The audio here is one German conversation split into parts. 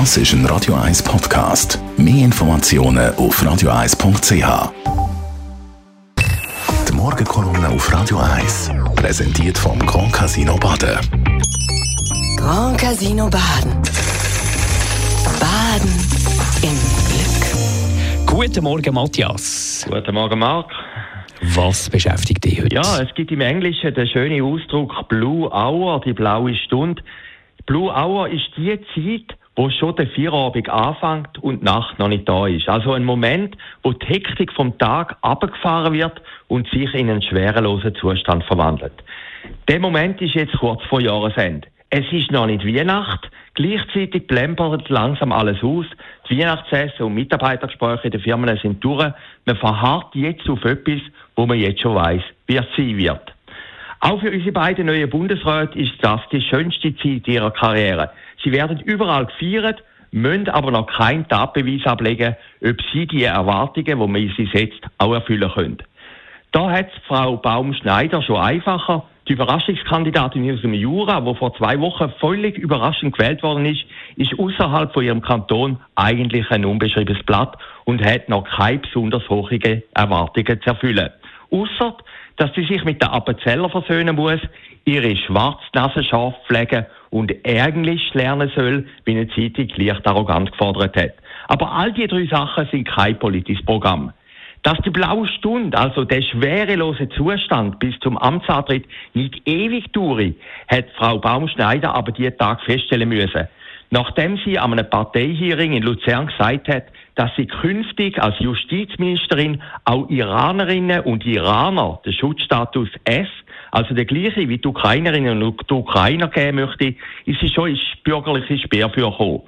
Das ist ein Radio 1 Podcast. Mehr Informationen auf radio1.ch. Die Morgenkolumne auf Radio 1 präsentiert vom Grand Casino Baden. Grand Casino Baden. Baden im Glück. Guten Morgen, Matthias. Guten Morgen, Marc. Was beschäftigt dich heute? Ja, es gibt im Englischen den schönen Ausdruck Blue Hour, die blaue Stunde. Blue Hour ist die Zeit, wo schon der Feierabend anfängt und die Nacht noch nicht da ist. Also ein Moment, wo die Hektik vom Tag abgefahren wird und sich in einen schwerelosen Zustand verwandelt. Der Moment ist jetzt kurz vor Jahresende. Es ist noch nicht Weihnacht, gleichzeitig plempert langsam alles aus. Die Weihnachtsessen und Mitarbeitergespräche in den Firmen sind durch. Man verharrt jetzt auf etwas, wo man jetzt schon weiß, wie es sein wird. Auch für unsere beiden neuen Bundesräte ist das die schönste Zeit ihrer Karriere. Sie werden überall gefeiert, müssen aber noch keinen Tatbeweis ablegen, ob sie die Erwartungen, die man sie setzt, auch erfüllen können. Da hat Frau Baum-Schneider schon einfacher. Die Überraschungskandidatin aus dem Jura, die vor zwei Wochen völlig überraschend gewählt worden ist, ist außerhalb von ihrem Kanton eigentlich ein unbeschriebenes Blatt und hat noch keine besonders hohen Erwartungen zu erfüllen. Ausser, dass sie sich mit der Appenzeller versöhnen muss, ihre Schwarznase scharf pflegen und Englisch lernen soll, wie eine Zeitung leicht arrogant gefordert hat. Aber all die drei Sachen sind kein politisches Programm. Dass die blaue Stunde, also der schwerelose Zustand bis zum Amtsantritt, nicht ewig dauert, hat Frau Baumschneider aber diesen Tag feststellen müssen. Nachdem sie an einem Parteihearing in Luzern gesagt hat, dass sie künftig als Justizministerin auch Iranerinnen und Iraner den Schutzstatus S, also der gleiche wie die Ukrainerinnen und Ukrainer geben möchte, ist sie schon ins bürgerliche Speerführer gekommen.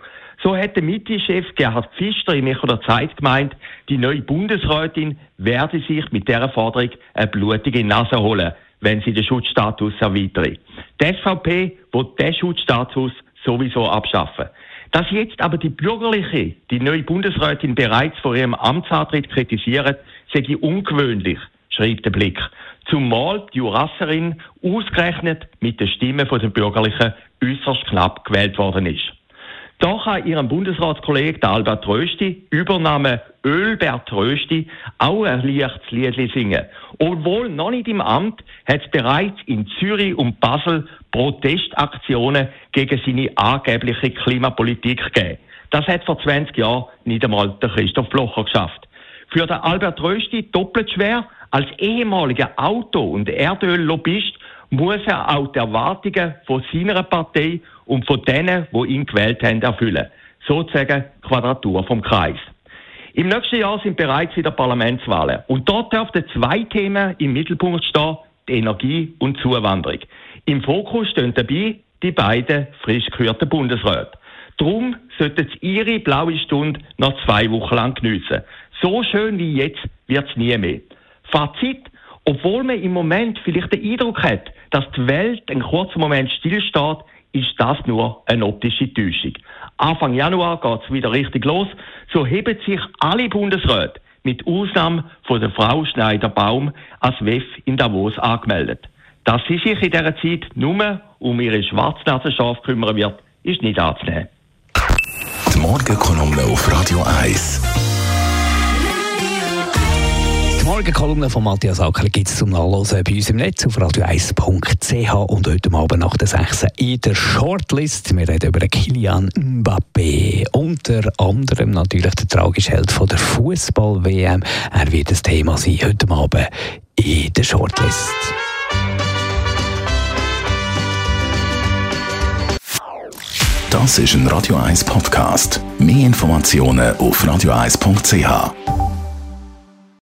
So hat der Mitte-Chef Gerhard Pfister in der Zeit gemeint, die neue Bundesrätin werde sich mit dieser Forderung eine blutige Nase holen, wenn sie den Schutzstatus erweitere. Die SVP will diesen Schutzstatus sowieso abschaffen. Dass jetzt aber die bürgerliche, die neue Bundesrätin bereits vor ihrem Amtsantritt kritisiert, sei ungewöhnlich, schreibt der Blick. Zumal die Jurasserin ausgerechnet mit den Stimmen der Bürgerlichen äußerst knapp gewählt worden ist. Da kann Ihrem Bundesratskollege Albert Rösti, Übername Ölbert Rösti, auch ein leichtes Lied singen. Obwohl noch nicht im Amt, hat es bereits in Zürich und Basel Protestaktionen gegen seine angebliche Klimapolitik gegeben. Das hat vor 20 Jahren nicht einmal der Christoph Blocher geschafft. Für den Albert Rösti doppelt schwer. Als ehemaliger Auto- und Erdöllobbyist muss er auch die Erwartungen von seiner Partei und von denen, die ihn gewählt haben, erfüllen. Sozusagen Quadratur vom Kreis. Im nächsten Jahr sind bereits wieder Parlamentswahlen. Und dort dürften zwei Themen im Mittelpunkt stehen, die Energie und Zuwanderung. Im Fokus stehen dabei die beiden frisch gehörten Bundesräte. Darum sollten sie ihre blaue Stunde noch zwei Wochen lang geniessen. So schön wie jetzt wird es nie mehr. Fazit, obwohl man im Moment vielleicht den Eindruck hat, dass die Welt einen kurzen Moment stillsteht, ist das nur eine optische Täuschung. Anfang Januar geht es wieder richtig los. So heben sich alle Bundesräte mit Ausnahme von der Frau Schneider-Baum als WEF in Davos angemeldet. Dass sie sich in dieser Zeit nur um ihre Schwarznasenschafe kümmern wird, ist nicht anzunehmen. Die Morgenkolumne auf Radio 1. Morgenkolumne von Matthias Acker gibt es zum Nachlesen bei uns im Netz auf radio1.ch und heute Abend nach der 6. in der Shortlist. Wir reden über Kilian Mbappé. Unter anderem natürlich der tragische Held von der Fußball-WM. Er wird das Thema sein heute Abend in der Shortlist. Das ist ein Radio 1 Podcast. Mehr Informationen auf radio1.ch.